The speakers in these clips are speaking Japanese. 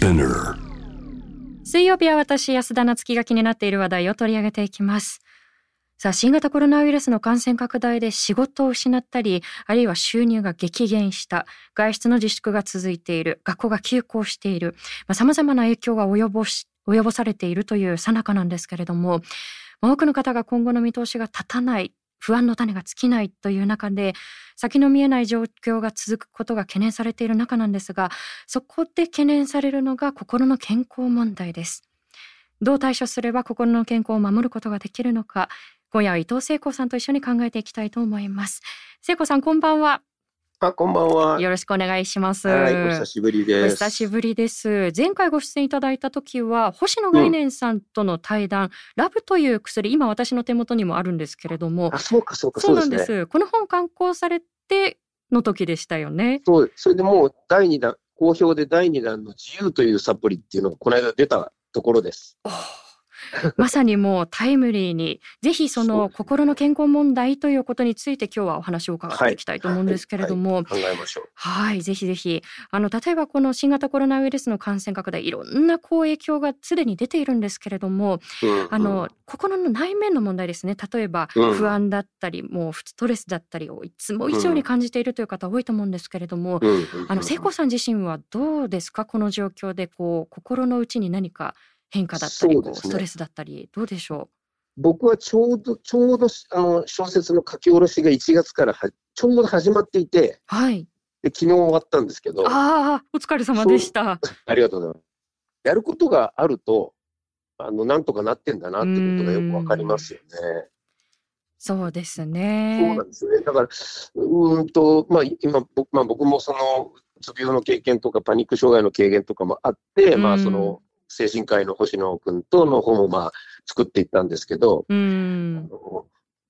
Spinner 水曜日は私安田なつきが気になっている話題を取り上げていきます。さあ新型コロナウイルスの感染拡大で仕事を失ったりあるいは収入が激減した外出の自粛が続いている学校が休校しているさまざ、まな影響が及ぼし及ぼされているという最中なんですけれども多くの方が今後の見通しが立たない不安の種が尽きないという中で先の見えない状況が続くことが懸念されている中なんですがそこで懸念されるのが心の健康問題です。どう対処すれば心の健康を守ることができるのか今夜は伊藤聖子さんと一緒に考えていきたいと思います。聖子さんこんばんは。あ、こんばんは。よろしくお願いします。はい、お久しぶりです。お久しぶりです。前回ご出演いただいた時は、星野概念さんとの対談、うん、ラブという薬、今私の手元にもあるんですけれども。あ、そうか、そうか、そうなんです。この本刊行されての時でしたよね。そう、それでもう第二弾、好評で第二弾の自由というサプリっていうのがこの間出たところです。まさにもうタイムリーにぜひその心の健康問題ということについて今日はお話を伺っていきたいと思うんですけれども、はい。はい。はい、ぜひぜひ。あの例えばこの新型コロナウイルスの感染拡大いろんなこう影響がすでに出ているんですけれども、うんうん、あの心の内面の問題ですね。例えば不安だったり、うん、もうストレスだったりをいつも以上に感じているという方多いと思うんですけれども、うん、あの聖子さん自身はどうですか？この状況でこう心の内に何か変化だったり、ね、ストレスだったり、どうでしょう？僕はちょうど、ちょうどあの小説の書き下ろしが1月からはちょうど始まっていて、はい、で昨日終わったんですけど、ああ、お疲れ様でした。ありがとうございます。やることがあると、あのなんとかなってんだなってことがよくわかりますよね。そうですね。そうなんですね。だから、うんと、まあ、今、僕,、まあ、僕もその、うつ病の経験とか、パニック障害の経験とかもあって、まあ、その、精神科医の星野君との本をまあ作っていったんですけど、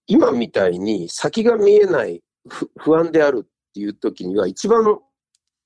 今みたいに先が見えない不安であるっていう時には一番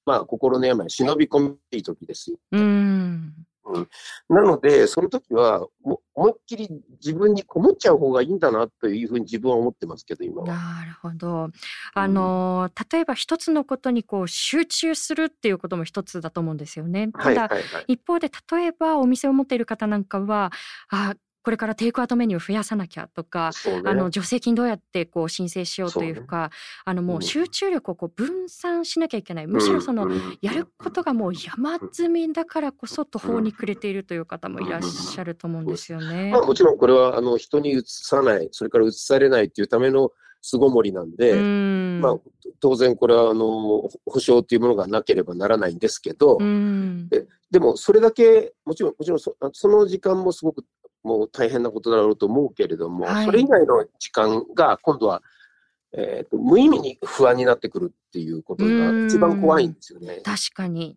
まあ心の病忍び込みいい時ですよ。うんうん、なので、その時は思いっきり自分にこもっちゃう方がいいんだなというふうに自分は思ってますけど、今は。なるほど。あの、うん、例えば一つのことにこう集中するっていうことも一つだと思うんですよね。ただ、はいはいはい、一方で例えばお店を持っている方なんかは、あこれからテイクアウトメニュー増やさなきゃとか、ね、あの助成金どうやってこう申請しようというか、ね、あのもう集中力をこう分散しなきゃいけない、むしろそのやることがもう山積みだからこそ途方に暮れているという方もいらっしゃると思うんですよね。まあ、もちろんこれはあの人にうつさない、それからうつされないというための巣ごもりなんで、ん。まあ、当然これはあの保証というものがなければならないんですけど、ででもそれだけもちろんもちろんそその時間もすごくもう大変なことだろうと思うけれども、はい、それ以外の時間が今度は、えーと、無意味に不安になってくるっていうことが一番怖いんですよね。確かに。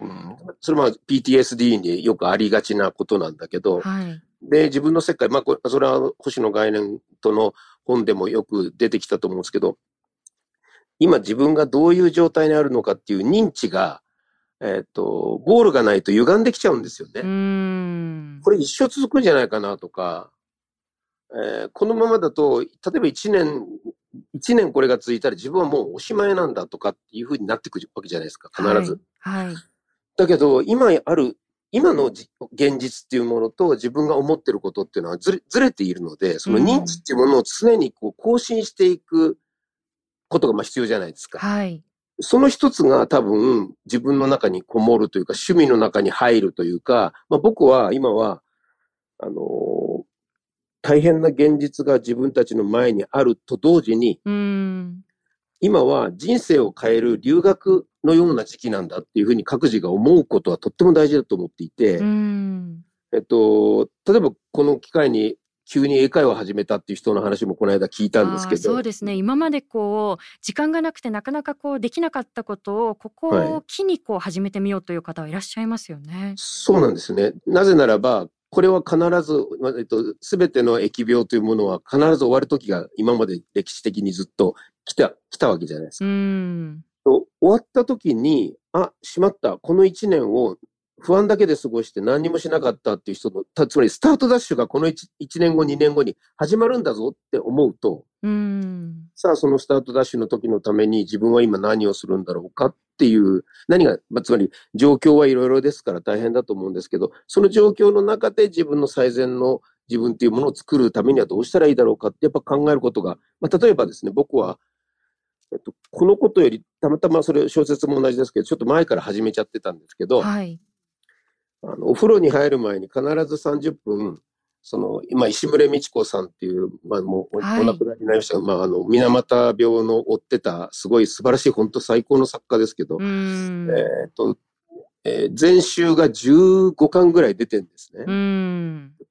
うん、それは PTSD によくありがちなことなんだけど、はい、で、自分の世界、まあ、それは星野概念との本でもよく出てきたと思うんですけど、今自分がどういう状態にあるのかっていう認知が、えっ、ー、と、ゴールがないと歪んできちゃうんですよね。これ一生続くんじゃないかなとか、えー、このままだと、例えば1年、1年これが続いたら自分はもうおしまいなんだとかっていうふうになってくるわけじゃないですか、必ず。はい。はい、だけど、今ある、今の現実っていうものと自分が思ってることっていうのはずれずれているので、その認知っていうものを常にこう更新していくことがまあ必要じゃないですか。はい。その一つが多分自分の中にこもるというか、趣味の中に入るというか、まあ、僕は今は、あのー、大変な現実が自分たちの前にあると同時に、今は人生を変える留学のような時期なんだっていうふうに各自が思うことはとっても大事だと思っていて、えっと、例えばこの機会に急に英会話を始めたっていう人の話もこの間聞いたんですけど。そうですね。今までこう、時間がなくてなかなかこうできなかったことを、ここを機にこう始めてみようという方はいらっしゃいますよね。はい、そうなんですね。なぜならば、これは必ず、えっと、すべての疫病というものは必ず終わる時が今まで歴史的にずっと来た、来たわけじゃないですか。うん終わった時に、あ、しまった、この一年を不安だけで過ごして何にもしなかったっていう人の、つまりスタートダッシュがこの 1, 1年後、2年後に始まるんだぞって思うと、うんさあそのスタートダッシュの時のために自分は今何をするんだろうかっっていう、何が、まあ、つまり状況はいろいろですから大変だと思うんですけど、その状況の中で自分の最善の自分っていうものを作るためにはどうしたらいいだろうかってやっぱ考えることが、まあ、例えばですね、僕は、えっと、このことより、たまたまそれ小説も同じですけど、ちょっと前から始めちゃってたんですけど、はい。あのお風呂に入る前に必ず30分、その、今、石牟礼道子さんっていう、まあもうお、亡くなりになりましたが、まあ、あの、水俣病の追ってた、すごい素晴らしい、本当最高の作家ですけど。えっと、えー全集が15巻ぐらい出てるんですね。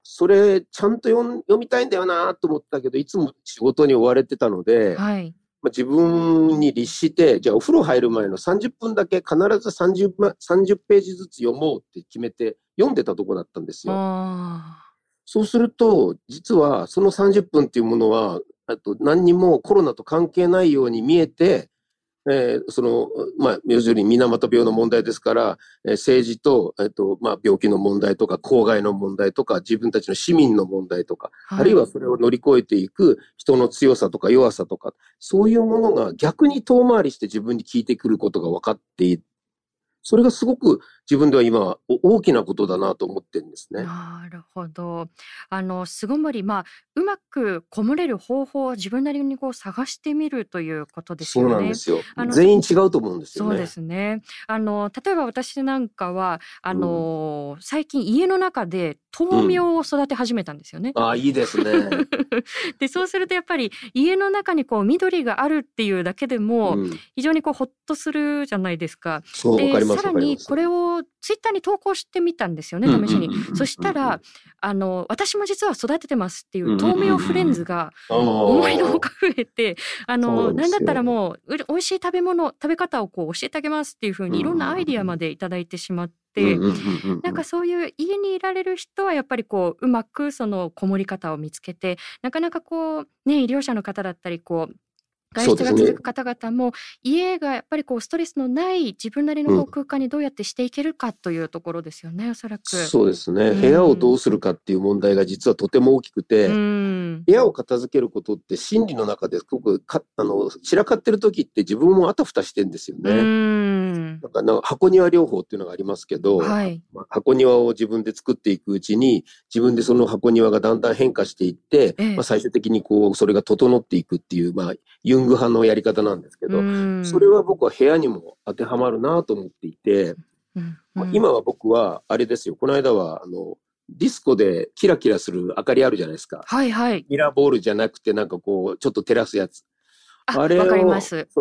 それ、ちゃんと読みたいんだよなと思ったけど、いつも仕事に追われてたので、はい。まあ、自分に律して、じゃあお風呂入る前の30分だけ必ず 30, ま30ページずつ読もうって決めて読んでたとこだったんですよ。あそうすると、実はその30分っていうものは、あと何にもコロナと関係ないように見えて、えーその、まあ、要するに水俣病の問題ですから、えー政治と、えっ、と、まあ、病気の問題とか、公害の問題とか、自分たちの市民の問題とか、あ。あるいはそれを乗り越えていく人の強さとか弱さとか、そういうものが逆に遠回りして自分に効いてくることが分かっている。それがすごく自分では今お大きなことだなと思ってるんですね。なるほど。あの巣ごもり、まあうまくこもれる方法を自分なりにこう探してみるということですそうよね。なんですよ全員違うと思うんですよね。そうですね。あの例えば私なんかはあの、最近家の中で豆苗を育て始めたんですよね。ああ、いいですね。でそうするとやっぱり家の中にこう緑があるっていうだけでもうん、非常にこうほっとするじゃないですか。そう、わでかります、さら。にこれをツイッターに投稿してみたんですよねうん試しに。そしたらあの私も実は育ててますっていう豆苗フレンズが思いのほか増えてあのなんだったらもうう美味しい食べ物食べ方をこう教えてあげますっていうふうにいろんなアイディアまでいただいてしまって。なんかそういう家にいられる人はやっぱりこううまくそのこもり方を見つけてなかなかこうね医療者の方だったりこう外出が続く方々も、家がやっぱりこうストレスのない自分なりの空間にどうやってしていけるかというところですよねおそらく。そうですね、うん。部屋をどうするかっていう問題が実はとても大きくて、うん。部屋を片付けることって心理の中ですごくかあの散らかってる時って自分もあたふたしてんですようね。ん。なんか箱庭療法っていうのがありますけど、はい。まあ箱庭を自分で作っていくうちに自分でその箱庭がだんだん変化していって、ええ。まあ、最終的にこうそれが整っていくっていう、まあ、ユング派のやり方なんですけど、うん。それは僕は部屋にも当てはまるなと思っていて、うん。ま今は僕はあれですよ。この間はあのディスコでキラキラする明かりあるじゃないですか。はいはい。ミラーボールじゃなくてなんかこうちょっと照らすやつ。ああれを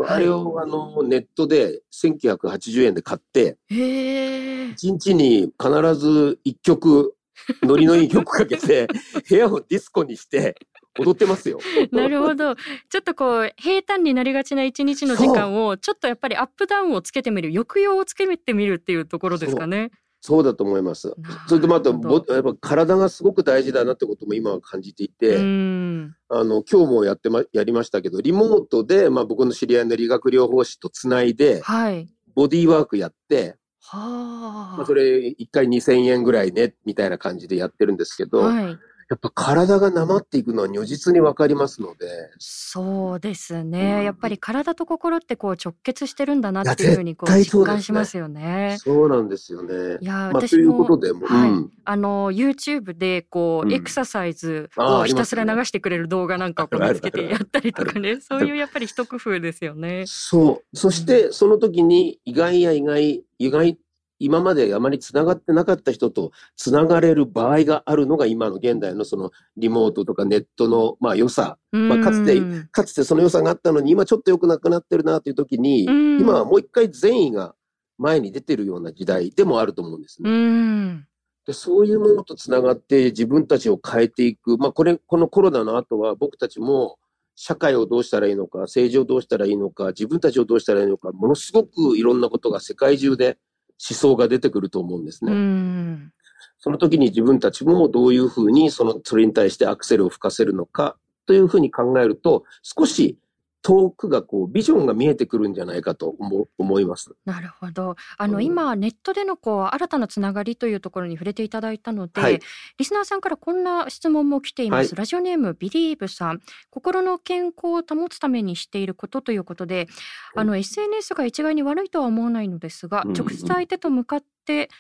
あれをあのネットで1980円で買って、一日に必ず一曲、ノリのいい曲かけて、部屋をディスコにして踊ってますよ。なるほど。ちょっとこう平坦になりがちな一日の時間をちょっとやっぱりアップダウンをつけてみる抑揚をつけてみるっていうところですかね。そうだと思いますそれとまたぼ、やっぱ体がすごく大事だなってことも今は感じていて、うんあの、今日もやってま、やりましたけど、リモートで、まあ僕の知り合いの理学療法士とつないで、はい。ボディーワークやって、はあ。まあそれ1回2000円ぐらいね、みたいな感じでやってるんですけど、はい。やっぱ体がなまっていくのは如実にわかりますので、そうですうね。んやっぱり体と心ってこう直結してるんだなっていうふうにこう実感しますよね。そうなんですよね。いやまあ、という私もことでも、はいうん。あの YouTube でこう、うんエクササイズをひたすら流してくれる動画なんかを見つけてやったりとかね、そういうやっぱり一工夫ですよね。そう。そして、その時に意外や意外、意外、今まであまり繋がってなかった人と繋がれる場合があるのが今の現代のそのリモートとかネットのまあ良さ。まあかつてうんかつてその良さがあったのに今ちょっと良くなくなってるなという時に、うん今はもう一回善意が前に出てるような時代でもあると思うんですうね。んでそういうものと繋がって自分たちを変えていく。まあこれ、このコロナの後は僕たちも社会をどうしたらいいのか、政治をどうしたらいいのか、自分たちをどうしたらいいのか、ものすごくいろんなことが世界中で思想が出てくると思うんですうね。んその時に自分たちもどういうふうにその、それに対してアクセルを吹かせるのかというふうに考えると、少し遠くがこう、ビジョンが見えてくるんじゃないかと思思います。なるほど。あの、うん今、ネットでのこう、新たなつながりというところに触れていただいたので、はいリスナーさんからこんな質問も来ています。はいラジオネーム、ビリーブさん。心の健康を保つためにしていることということで、あの、SNS が一概に悪いとは思わないのですが、うんうん直接相手と向かって、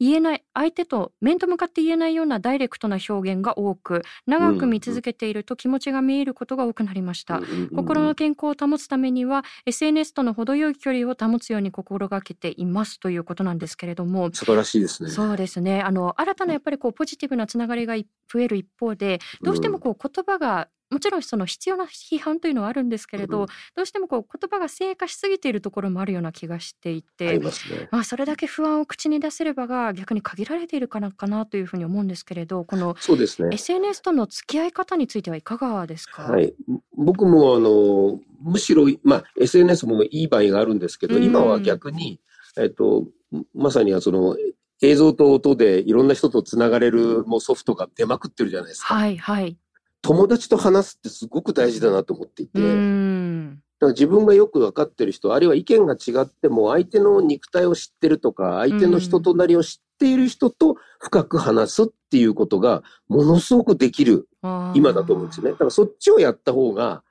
言えない相手と面と向かって言えないようなダイレクトな表現が多く長く見続けていると気持ちが見えることが多くなりました、うんうんうん心の健康を保つためには SNS との程よい距離を保つように心がけていますということなんですけれども、素晴らしいですね。そうですね。あの新たなやっぱりこうポジティブなつながりがい増える一方でどうしてもこう言葉が、もちろんその必要な批判というのはあるんですけれど、うんどうしてもこう言葉が正化しすぎているところもあるような気がしていて、ありますね。まあ、それだけ不安を口に出せる場が逆に限られているかなかなというふうに思うんですけれどこのそうですね。SNS との付き合い方についてはいかがですか、はい。僕もあの、むしろ、まあ、SNS もいい場合があるんですけど、うん今は逆に、えっと、まさにはその、映像と音でいろんな人とつながれるもうソフトが出まくってるじゃないですか。はいはい友達と話すってすごく大事だなと思っていて、うだかんら自分がよく分かってる人、あるいは意見が違っても相手の肉体を知ってるとか、相手の人となりを知っている人と深く話すっていうことがものすごくできる今だと思うんですよね。だからそっちをやった方が、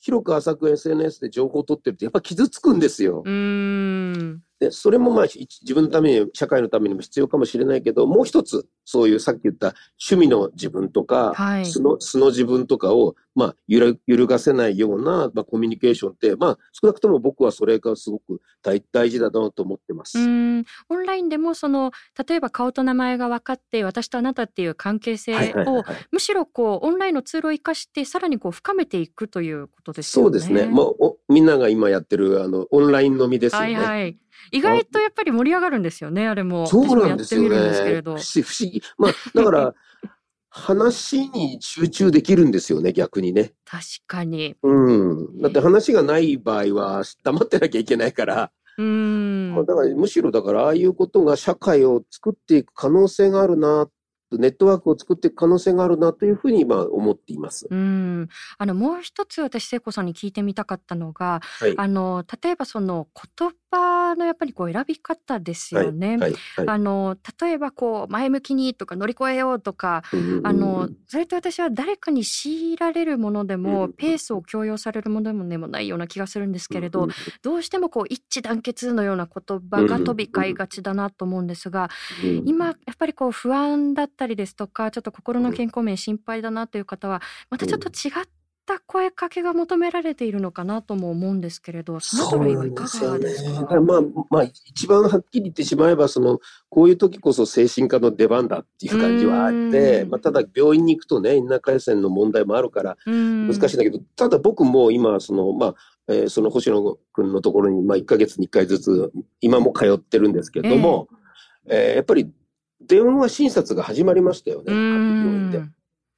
広く浅く SNS で情報を取ってるとやっぱ傷つくんですよ。で、それもまあ一自分のために、社会のためにも必要かもしれないけど、もう一つ、そういうさっき言った趣味の自分とか、はい素の素の自分とかを、まあ、揺ら揺るがせないような、まあ、コミュニケーションって、まあ、少なくとも僕はそれがすごく大大事だなと思ってます。うーんオンラインでもその例えば顔と名前が分かって私とあなたっていう関係性はいはいはいをはいむしろこうオンラインのツールを生かしてさらにこう深めていくということですよね。そうですね。もう、おみんなが今やってる、あの、オンライン飲みですよね。はいはい。意外とやっぱり盛り上がるんですよねあれも。そうなんですよね。やってみるんですけれど不思。議、不思議。まあ、だから、話に集中できるんですよね、逆にね。確かに。うん。だって話がない場合は黙ってなきゃいけないから、うーん。まあ、だからむしろだからああいうことが社会を作っていく可能性があるな、ネットワークを作っていく可能性があるなというふうに今思っています。うん、あのもう一つ私聖子さんに聞いてみたかったのが、はい。あの例えばその言葉のやっぱりこう選び方ですよね。はい。はい。あの例えばこう前向きにとか乗り越えようとか、うんあのそれと私は誰かに強いられるものでうんもペースを強要されるものでもないような気がするんですけれど、どうしてもこう一致団結のような言葉が飛び交いがちだなと思うんですが、うん今やっぱりこう不安だったりですとかちょっと心の健康面心配だなという方はまたちょっと違った声かけが求められているのかなとも思うんですけれどそのりはいかがですか？よね。まあ、まあ、一番はっきり言ってしまえば、その、こういう時こそ精神科の出番だっていう感じはあってう、ん。まあ、ただ病院に行くとね、因果回線の問題もあるから難難しいんだけど、ただ僕も今、その、まあ、えーその星野くんのところに、まあ、1ヶ月に1回ずつ、今も通ってるんですけれども、えーやっぱり、電話診察が始まりましたよね、各病院で。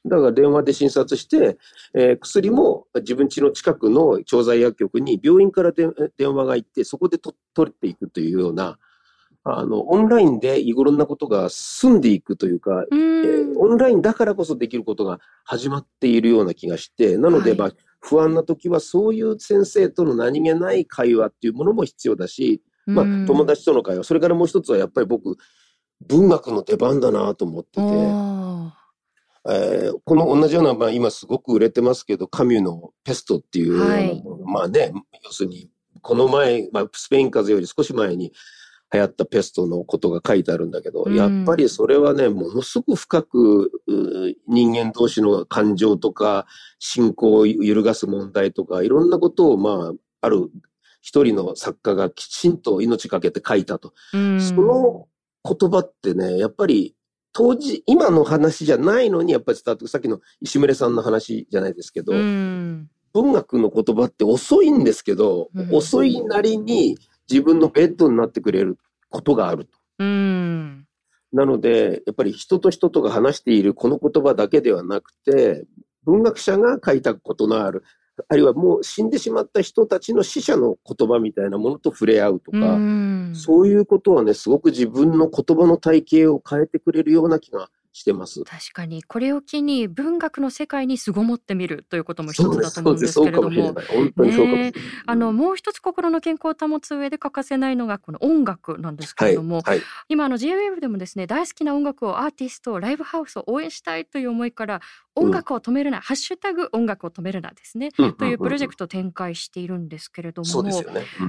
だから電話で診察して、えー薬も自分家の近くの調剤薬局に病院からで電話が行って、そこでと取っていくというような、あの、オンラインでいろんなことが進んでいくというか、うん。えーオンラインだからこそできることが始まっているような気がして、なので、はい。まあ、不安な時はそういう先生との何気ない会話っていうものも必要だし、まあ、友達との会話、それからもう一つはやっぱり僕、文学の出番だなと思ってて、おえーこの同じような、まあ、今すごく売れてますけど、カミュのペストっていうはい。まあね、要するに、この前、まあ、スペイン風邪より少し前に流行ったペストのことが書いてあるんだけど、うん。やっぱりそれはね、ものすごく深くう人間同士の感情とか、信仰を揺るがす問題とか、いろんなことを、まあ、ある一人の作家がきちんと命かけて書いたと。ーその言葉ってね、やっぱり当時、今の話じゃないのに、やっぱり伝わってさっきの石村さんの話じゃないですけど、うん。文学の言葉って遅いんですけど、うん。遅いなりに自分のベッドになってくれることがあると。うん。なので、やっぱり人と人とが話しているこの言葉だけではなくて、文学者が書いたことのある、あるいはもう死んでしまった人たちの死者の言葉みたいなものと触れ合うとうか、ん。そういうことはね、すごく自分の言葉の体系を変えてくれるような気がしてます。確かに。これを機に文学の世界に巣ごもってみるということも一つだと思うんですけれども。あのもう一つ心の健康を保つ上で欠かせないのがこの音楽なんですけはい、れども、はい、今あの J-WAVE でもですね大好きな音楽をアーティストライブハウスを応援したいという思いから音楽を止めるな、ハッシュタグ音楽を止めるなですね、というプロジェクトを展開しているんですけれども、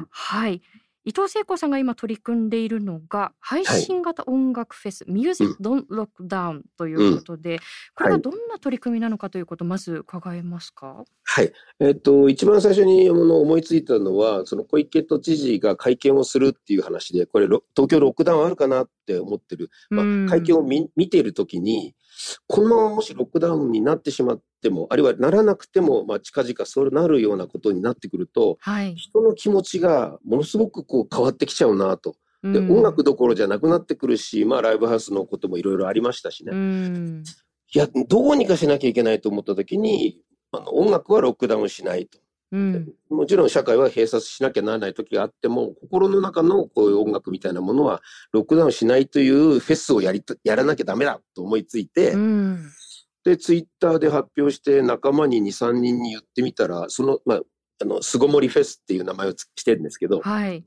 はい伊藤聖子さんが今取り組んでいるのが配信型音楽フェス、Music Don't Lock Down ということで、これはどんな取り組みなのかということをまず伺えますか、はい。えっと、一番最初に思いついたのは、その小池都知事が会見をするっていう話で、これ、ろ東京ロックダウンあるかなって思ってる。まうん。あ、会見を見見ているときに、このままもしロックダウンになってしまっても、あるいはならなくても、まあ、近々そうなるようなことになってくると、はい、人の気持ちがものすごくこう変わってきちゃうなと。で、うん音楽どころじゃなくなってくるし、まあ、ライブハウスのこともいろいろありましたしね。うんいや、どうにかしなきゃいけないと思ったときに、あの音楽はロックダウンしないと。うんもちろん社会は閉鎖しなきゃならない時があっても、心の中のこういう音楽みたいなものは、ロックダウンしないというフェスをやりとやらなきゃダメだと思いついて、うんで、ツイッターで発表して仲間に2、3人に言ってみたら、その、まあ、あの、巣ごもりフェスっていう名前をつしてるんですけど、はい。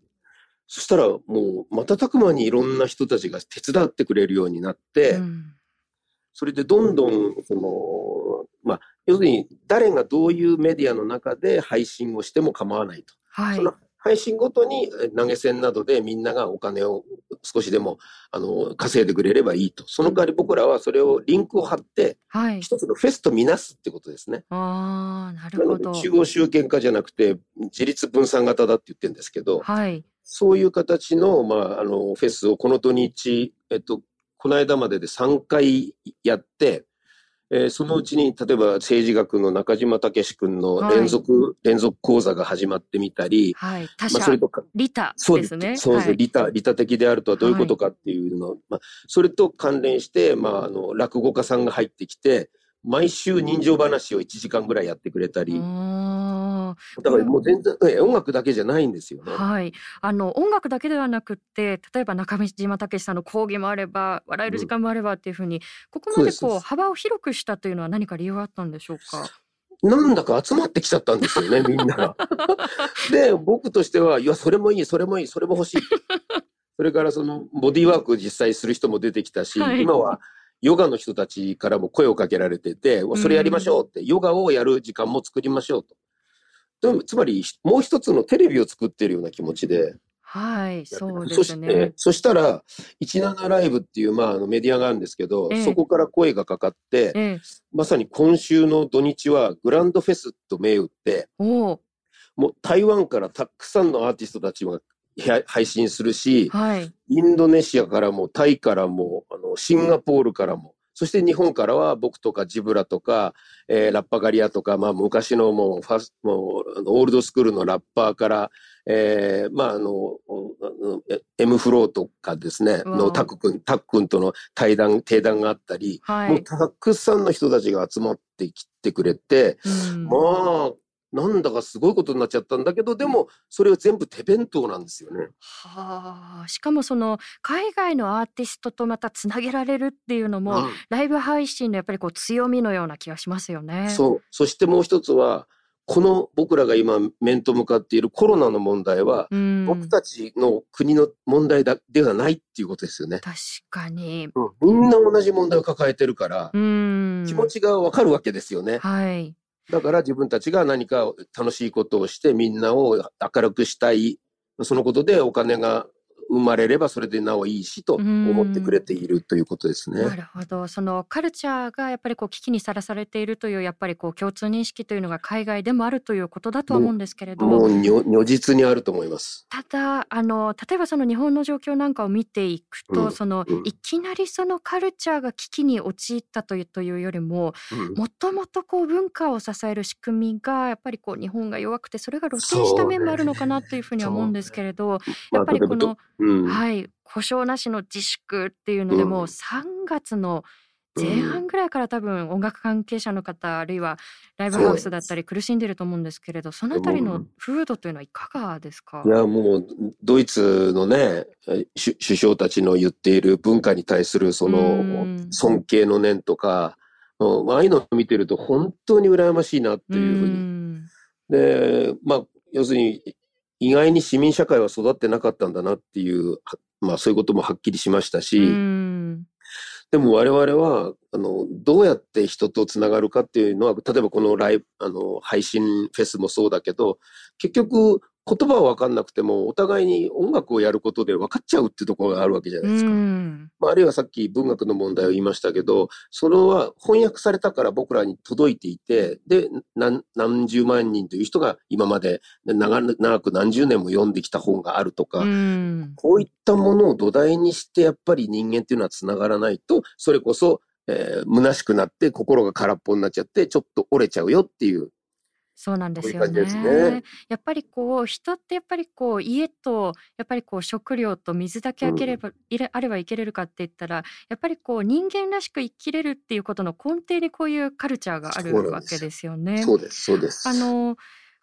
そしたらもう瞬く間にいろんな人たちが手伝ってくれるようになって、うん。それでどんどん、その、まあ、要するに誰がどういうメディアの中で配信をしても構わないと。はい。その配信ごとにえ投げ銭などでみんながお金を少しでもあの稼いでくれればいいと。その代わり僕らはそれをリンクを貼ってはい一つのフェスとみなすってことですね。ああなるなほど中央集権化じゃなくて自立分散型だって言ってるんですけど、はいそういう形の,、まあ、あのフェスをこの土日、えっと、この間までで3回やって、えーそのうちに例えば政治学の中島武史君の連続、連続講座が始まってみたり、はい。他まあ、それ者とか利他そうです。ね。そうです、はい。利他、利他的であるとはどういうことかっていうの、まあ、それと関連して、まあ、あの、落語家さんが入ってきて、毎週人情話を1時間ぐらいやってくれたり、あだからもう全然、え音楽だけじゃないんですよね。ーはいあの音楽だけではなくって例えば中島武さんの講義もあれば笑える時間もあればっていうふうにここまでこう幅を広くしたというのは何か理由があったんでしょうか？なんだか集まってきちゃったんですよね、みんなが。で、僕としては、いや、それもいい、それもいい、それも欲しい。それからその、ボディーワーク実際する人も出てきたし、はい今は、ヨガの人たちからも声をかけられてて、それやりましょうって、ヨガをやる時間も作りましょうと。つまり、もう一つのテレビを作ってるような気持ちで、はいそうでそしてすね、そしたら、17ライブっていう、まあ、あのメディアがあるんですけど、ええ。そこから声がかかって、ええ。まさに今週の土日はグランドフェスと銘打って、もう台湾からたくさんのアーティストたちがや配信するし、はい。インドネシアからも、タイからも、あのシンガポールからも、そして日本からは僕とかジブラとか、えーラッパガリアとか、まあ昔のもうファス、もうオールドスクールのラッパーから、えーまああの、フローとかですね、のタック君、タック君との対談、定談があったり、はい、もうたくさんの人たちが集まってきてくれて、うん。まあ、なんだかすごいことになっちゃったんだけど、でも、それは全部手弁当なんですよね。はあしかもその海外のアーティストとまたつなげられるっていうのも、うんライブ配信のやっぱりこう強みのような気がしますよね。そう。そしてもう一つは、この僕らが今面と向かっているコロナの問題は、うん、僕たちの国の問題だではないっていうことですよね。確かに。みんな同じ問題を抱えてるから、うん。気持ちがわかるわけですよね。はい。だから自分たちが何か楽しいことをしてみんなを明るくしたい。そのことでお金が生まれればそれでなおいいしと思ってくれているということですね。なるほど。そのカルチャーがやっぱりこう危機にさらされているというやっぱりこう共通認識というのが海外でもあるということだとは思うんですけれども。如如実にあると思います。ただあの例えばその日本の状況なんかを見ていくと、うんその、うんいきなりそのカルチャーが危機に陥ったというというよりもうんもともとこう文化を支える仕組みがやっぱりこう日本が弱くてそれが露呈した面もあるのかなというふうには思うんですけれど、やっぱりこの、うん。はい故障なしの自粛っていうのでもううん。3月の前半ぐらいから多分音楽関係者の方あるいはライブハウスだったり苦しんでると思うんですけれどそのあたりの風土というのはいかがですか？いや、もう、ドイツのね、首首相たちの言っている文化に対する、そのうん、尊敬の念とか、うんああいうのを見てると本当に羨ましいなっていうふうに。ん。で、まあ、要するに、意外に市民社会は育ってなかったんだなっていう、まあそういうこともはっきりしましたし、でも我々は、あの、どうやって人とつながるかっていうのは、例えばこのライブ、あの、配信フェスもそうだけど、結局、言葉は分かんなくても、お互いに音楽をやることで分かっちゃうってところがあるわけじゃないですか。うんまあ、あるいはさっき文学の問題を言いましたけど、それは翻訳されたから僕らに届いていて、で、何何十万人という人が今まで長長く何十年も読んできた本があるとか、うんこういったものを土台にして、やっぱり人間っていうのはつながらないと、それこそ、えー虚しくなって心が空っぽになっちゃって、ちょっと折れちゃうよっていう。そうなんですよねね。やっぱりこう人ってやっぱりこう家とやっぱりこう食料と水だけあければ、いれあれば生きれるかって言ったらやっぱりこう人間らしく生きれるっていうことの根底にこういうカルチャーがあるわけですよね。そうです、そうです。あの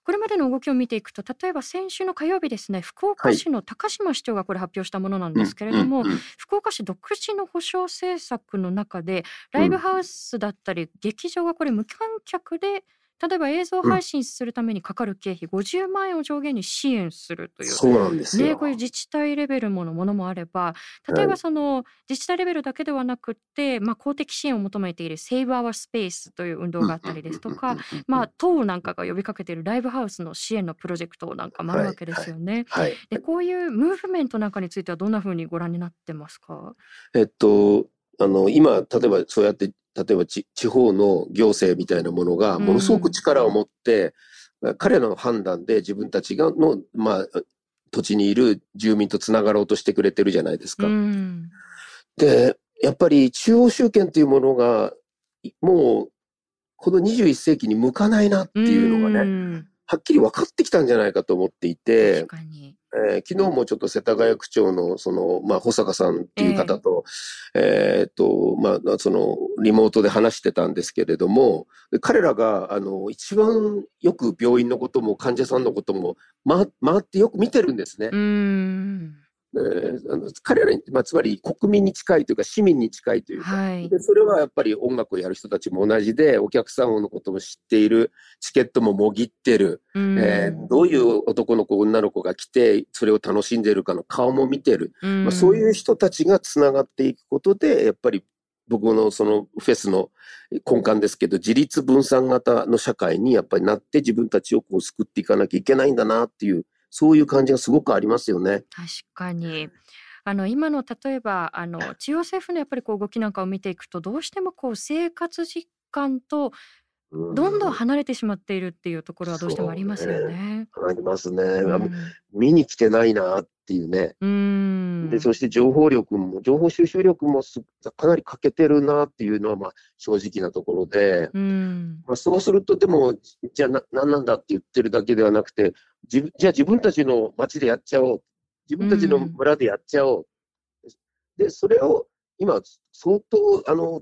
これまでの動きを見ていくと例えば先週の火曜日ですね福岡市の高島市長がこれ発表したものなんですけれども、うんうんうん福岡市独自の保障政策の中でライブハウスだったり劇場がこれ無観客で例えば映像配信するためにかかる経費50万円を上限に支援するという。そうなんですよ。ね、こういう自治体レベルものものもあれば例えばその自治体レベルだけではなくって、まあ、公的支援を求めている「セーブ・アワー・スペース」という運動があったりですとか、まあ、党なんかが呼びかけているライブハウスの支援のプロジェクトなんかもあるわけですよね。はい。でこういうムーブメントなんかについてはどんなふうにご覧になってますか？えっと、あの、今、例えばそうやって、例えばち地方の行政みたいなものが、ものすごく力を持って、彼らの判断で自分たちがの、まあ、土地にいる住民とつながろうとしてくれてるじゃないですか。うん。で、やっぱり中央集権というものが、いもう、この21世紀に向かないなっていうのがね、ねはっきり分かってきたんじゃないかと思っていて。えー昨日もちょっと世田谷区長の、その、まあ、保坂さんっていう方と、えーっと、まあ、その、リモートで話してたんですけれども、で彼らが、あの、一番よく病院のことも患者さんのことも、ま、回ってよく見てるんですね。あの彼らに、まあ、つまり国民に近いというか、市民に近いというか、はい。で、それはやっぱり音楽をやる人たちも同じで、お客さんのことも知っている、チケットももぎってる、うんえーどういう男の子、女の子が来て、それを楽しんでいるかの顔も見てる。まあ、そういう人たちがつながっていくことで、やっぱり僕のそのフェスの根幹ですけど、自立分散型の社会にやっぱりなって自分たちをこう救っていかなきゃいけないんだなっていう、そういう感じがすごくありますよね。確かに。あの今の例えばあの中央政府のやっぱりこう動きなんかを見ていくとどうしてもこう生活実感とどんどん離れてしまっているっていうところはどうしてもありますよね。ありますね。うん見に来てないなっていうね。うんで、そして情報力も、情報収集力もすかなり欠けてるなっていうのは、まあ、正直なところで、うんまあ、そうすると、でも、じゃあな、何なんだって言ってるだけではなくて、自分じゃあ自分たちの町でやっちゃおう。自分たちの村でやっちゃおう。で、それを、今、相当、あの、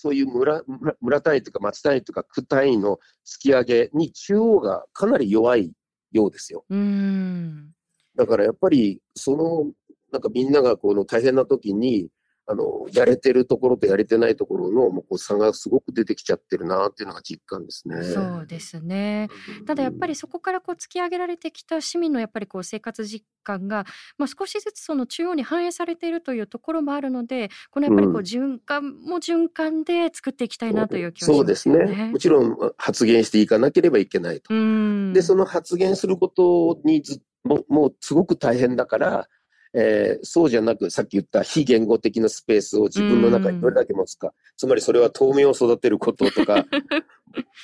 そういう村、村村単位とか町単位とか区単位の突き上げに中央がかなり弱いようですよ。うんだからやっぱり、その、なんかみんながこの大変な時に、あの、やれてるところとやれてないところのもうこう差がすごく出てきちゃってるなっていうのが実感ですね。そうですね。ただやっぱりそこからこう突き上げられてきた市民のやっぱりこう生活実感が、まあ、少しずつその中央に反映されているというところもあるのでこのやっぱりこううん循環も循環で作っていきたいなという気はしまそうですね。もちろん発言していかなければいけないと。うんで、その発言することにずももうすごく大変だから、えーそうじゃなく、さっき言った非言語的なスペースを自分の中にどれだけ持つか。つまりそれは透明を育てることとか、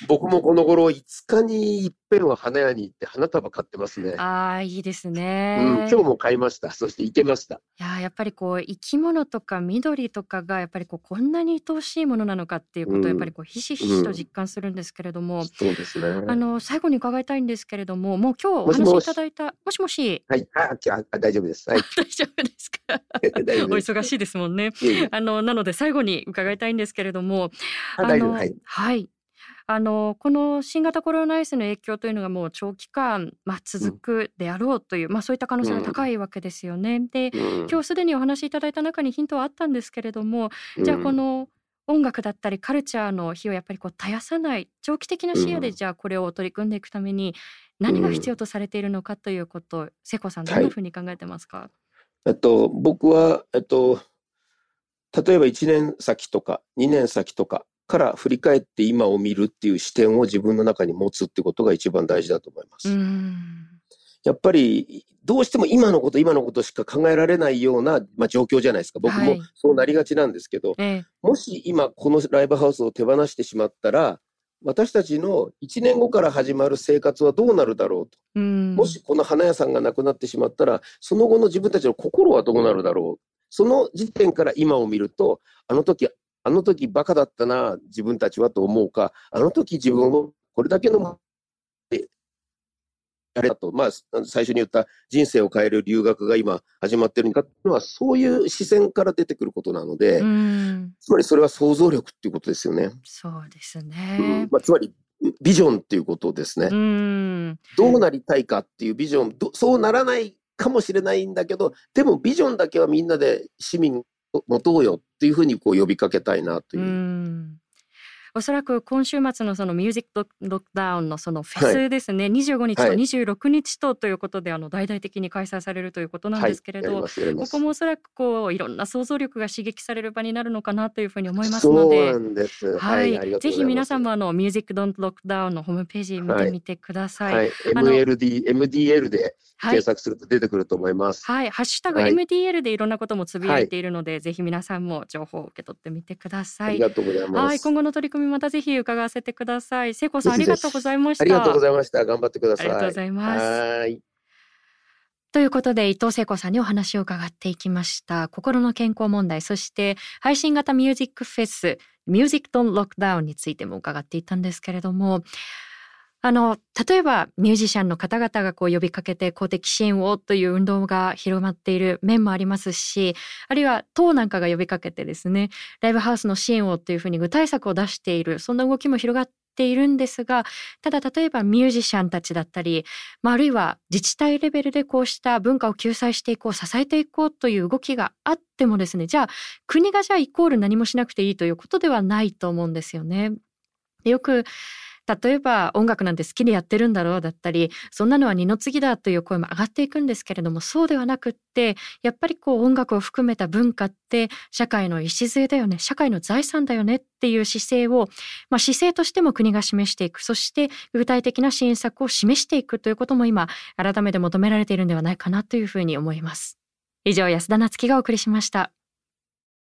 僕もこの頃5日に一遍は花屋に行って花束買ってますね。ああいいですうん、ね。今日も買いました。そして行けました。いやーやっぱりこう生き物とか緑とかがやっぱりこうこんなに愛おしいものなのかっていうことをやっぱりこうひしひしと実感するんですけれども、そうですね。あの最後に伺いたいんですけれどももう今日おもしもし話しいただいたもしもしはい。あ、ああ大丈夫です。はい。大丈夫ですか？お。忙しいですもんね。あのなので最後に伺いたいんですけれども、あ。のはい。はい。あのこの新型コロナウイルスの影響というのがもう長期間、まあ、続くであろうという、うん、まあ、そういった可能性が高いわけですよね。で、うん、今日すでにお話しいただいた中にヒントはあったんですけれどもじゃあこの音楽だったりカルチャーの火をやっぱりこう絶やさない長期的な視野でじゃあこれを取り組んでいくために何が必要とされているのかということを瀬古さんどんなふうに考えてますか、はい、えっと、僕は、えっと、例えば1年先とか2年先とかから振り返って今を見るっていう視点を自分の中に持つってことが一番大事だと思います。やっぱりどうしても今のこと今のことしか考えられないような、まあ、状況じゃないですか。僕もそうなりがちなんですけど、はい、もし今このライブハウスを手放してしまったら私たちの1年後から始まる生活はどうなるだろうと、うん、もしこの花屋さんがなくなってしまったらその後の自分たちの心はどうなるだろう。その時点から今を見るとあの時あの時バカだったな自分たちはと思うかあの時自分をこれだけのやれと、まあ、最初に言った人生を変える留学が今始まってるのかっていうのは、そういう視線から出てくることなので、つまりそれは想像力っていうことですよね。そうですね。うん、まあ、つまり、ビジョンっていうことですね。どうなりたいかっていうビジョン、そうならないかもしれないんだけど、でもビジョンだけはみんなで市民持とうよっていうふうにこう呼びかけたいなという。おそらく今週末のそのミュージックロックダウンのそのフェスですね、はい、25日と26日とということで、あの大々的に開催されるということなんですけれど、はい、ここもおそらくこういろんな想像力が刺激される場になるのかなというふうに思いますので、はい、はい、ぜひ皆さんもあのミュージックドンロックダウンのホームページ見てみてください。はい、MLD MDL で検索すると出てくると思います。はい、ハッシュタグ MDL でいろんなこともつぶやいているので、ぜひ皆さんも情報を受け取ってみてください。ありがとうございます。はい、今後の取り組みまたぜひ伺わせてください。聖子さんありがとうございました。ありがとうございました。頑張ってください。ありがとうございます。はい。ということで伊藤聖子さんにお話を伺っていきました心の健康問題そして配信型ミュージックフェスミュージックドンロックダウンについても伺っていたんですけれどもあの例えばミュージシャンの方々がこう呼びかけて公的支援をという運動が広まっている面もありますしあるいは党なんかが呼びかけてですねライブハウスの支援をというふうに具体策を出しているそんな動きも広がっているんですがただ例えばミュージシャンたちだったり、まあ、あるいは自治体レベルでこうした文化を救済していこう支えていこうという動きがあってもですねじゃあ国がじゃあイコール何もしなくていいということではないと思うんですよね。よく例えば音楽なんて好きでやってるんだろうだったりそんなのは二の次だという声も上がっていくんですけれどもそうではなくってやっぱりこう音楽を含めた文化って社会の礎だよね社会の財産だよねっていう姿勢を、まあ、姿勢としても国が示していくそして具体的な支援策を示していくということも今改めて求められているんではないかなというふうに思います。以上安田夏樹がお送りしました。